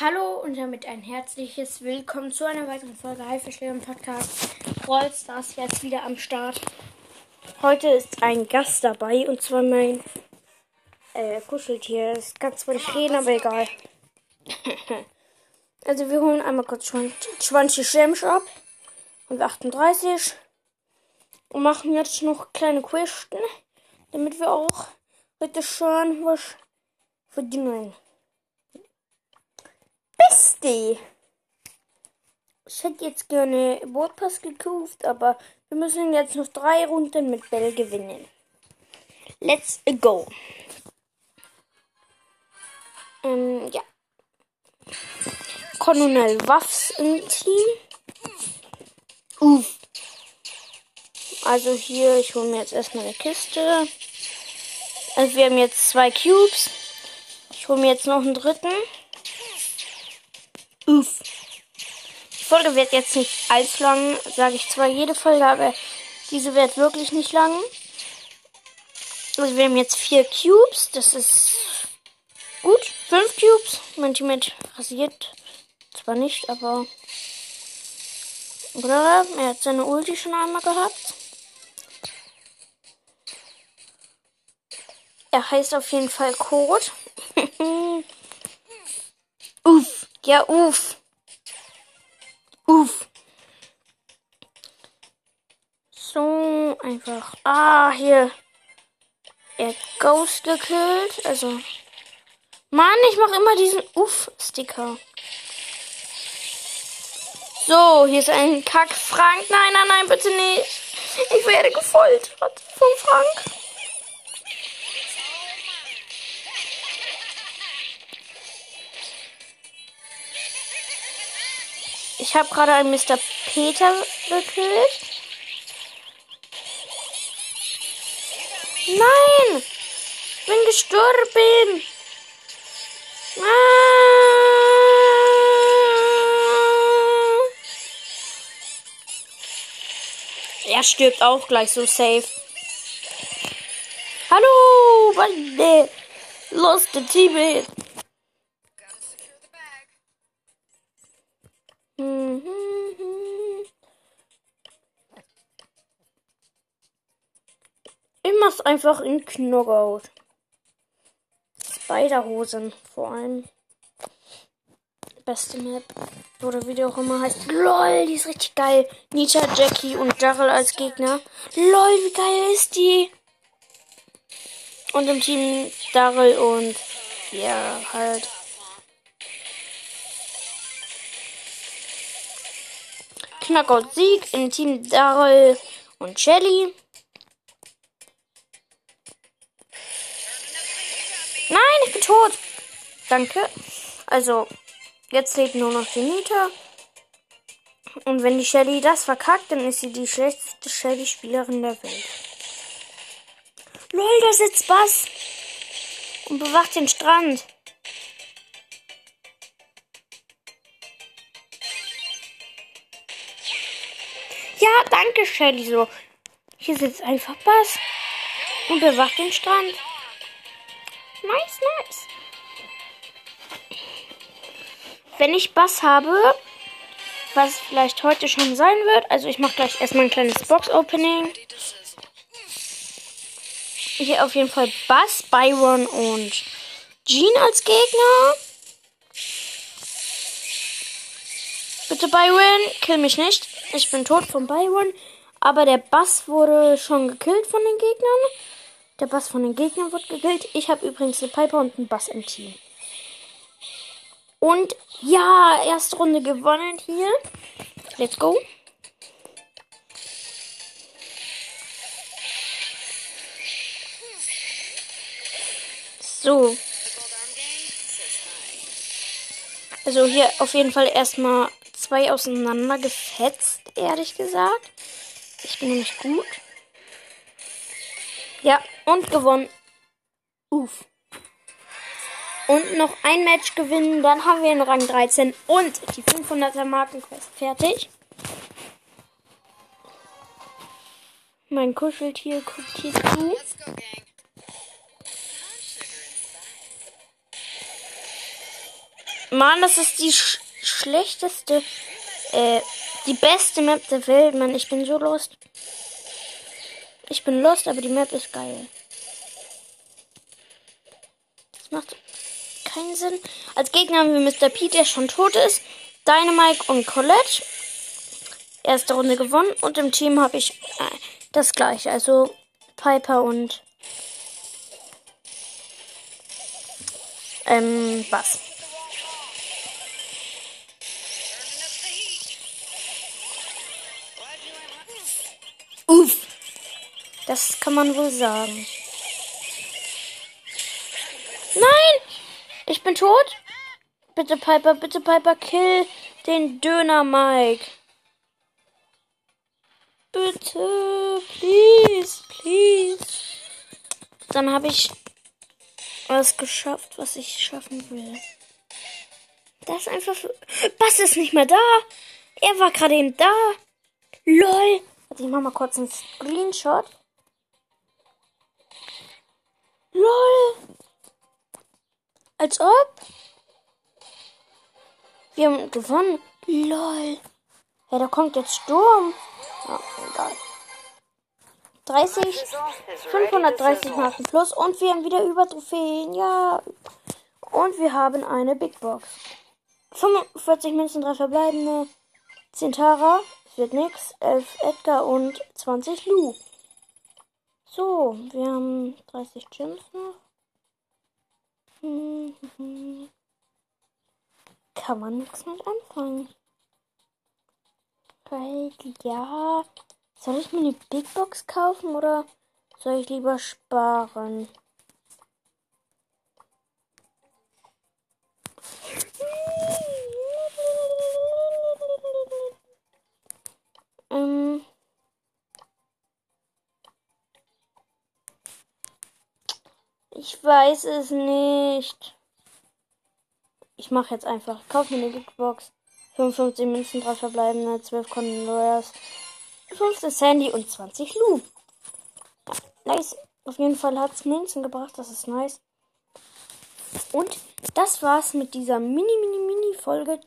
Hallo und damit ein herzliches Willkommen zu einer weiteren Folge Haifischleben Podcast. Brawl Stars jetzt wieder am Start. Heute ist ein Gast dabei und zwar mein äh, Kuscheltier. Es kann zwar nicht reden, aber egal. also wir holen einmal kurz 20 Gems ab und 38 und machen jetzt noch kleine Questen, damit wir auch richtig schön was verdienen. Beste. Ich hätte jetzt gerne Wortpass gekauft, aber wir müssen jetzt noch drei Runden mit Bell gewinnen. Let's go. Ähm, ja. Colonel Waffs im Team. Uff. Also hier, ich hole mir jetzt erstmal eine Kiste. Also wir haben jetzt zwei Cubes. Ich hole mir jetzt noch einen dritten. Uff. Die Folge wird jetzt nicht allzu lang, sage ich zwar jede Folge, aber diese wird wirklich nicht lang. Also wir haben jetzt vier Cubes, das ist gut. Fünf Cubes. Mein Teammate rasiert zwar nicht, aber oder? Er hat seine Ulti schon einmal gehabt. Er heißt auf jeden Fall Code. Ja, uff. Uff. So, einfach. Ah, hier. Er Ghost gekillt. Also. Mann, ich mache immer diesen Uff-Sticker. So, hier ist ein Kack-Frank. Nein, nein, nein, bitte nicht. Ich werde gefoltert von Frank. Ich habe gerade einen Mr. Peter gekillt. Nein! Ich bin gestorben! Ah! Er stirbt auch gleich so safe. Hallo, Bande! Lost the Ich mach's einfach in Knockout. Spiderhosen vor allem. Beste Map. Oder wie die auch immer heißt. LOL, die ist richtig geil. Nita, Jackie und Daryl als Gegner. LOL, wie geil ist die? Und im Team Daryl und ja, halt. Knockout-Sieg im Team Daryl und Shelly. Nein, ich bin tot. Danke. Also, jetzt lebt nur noch die Nita. Und wenn die Shelly das verkackt, dann ist sie die schlechteste Shelly-Spielerin der Welt. Lol, da sitzt Bass. Und bewacht den Strand. Ja, danke, Shelly. So, hier sitzt einfach Bass und bewacht den Strand. Nice, nice. Wenn ich Bass habe, was vielleicht heute schon sein wird, also ich mache gleich erstmal ein kleines Box-Opening. Hier auf jeden Fall Bass, Byron und Jean als Gegner. Bitte Byron, kill mich nicht. Ich bin tot von Byron. Aber der Bass wurde schon gekillt von den Gegnern. Der Bass von den Gegnern wird gekillt. Ich habe übrigens eine Piper und einen Bass im Team. Und ja, erste Runde gewonnen hier. Let's go. So. Also hier auf jeden Fall erstmal zwei auseinander gefetzt, ehrlich gesagt. Ich bin nämlich gut. Ja, und gewonnen. Uff. Und noch ein Match gewinnen, dann haben wir den Rang 13 und die 500er Markenquest fertig. Mein Kuscheltier guckt hier zu. Mann, das ist die sch schlechteste, äh, die beste Map der Welt, Mann. Ich bin so lost. Ich bin lost, aber die Map ist geil. Das macht keinen Sinn. Als Gegner haben wir Mr. P, der schon tot ist. Dynamite und Colette. Erste Runde gewonnen. Und im Team habe ich äh, das gleiche. Also Piper und ähm, was? Uff. Das kann man wohl sagen. Nein! Ich bin tot. Bitte Piper, bitte Piper, kill den Döner Mike. Bitte, please, please. Dann habe ich was geschafft, was ich schaffen will. Das ist einfach. Bass ist nicht mehr da. Er war gerade eben da. LOL. Warte, ich mach mal kurz einen Screenshot. LOL. Als ob. Wir haben gewonnen. LOL. Ja, da kommt jetzt Sturm. Ja, egal. 30, 530 Marken plus und wir haben wieder über Trophäen. Ja. Und wir haben eine Big Box. 45 Münzen, 3 verbleibende. 10 Tara, wird nix. 11 Edgar und 20 Lu. So, wir haben 30 Gems noch. Kann man nichts mit anfangen. Weil, ja. Soll ich mir eine Big Box kaufen oder soll ich lieber sparen? Ich weiß es nicht. Ich mache jetzt einfach. Kauf mir eine Big Box. 55 Münzen, 3 verbleibende, 12 Condoyers, 15 Sandy und 20 Lu. Nice. Auf jeden Fall hat es Münzen gebracht. Das ist nice. Und das war's mit dieser mini, mini, mini Folge.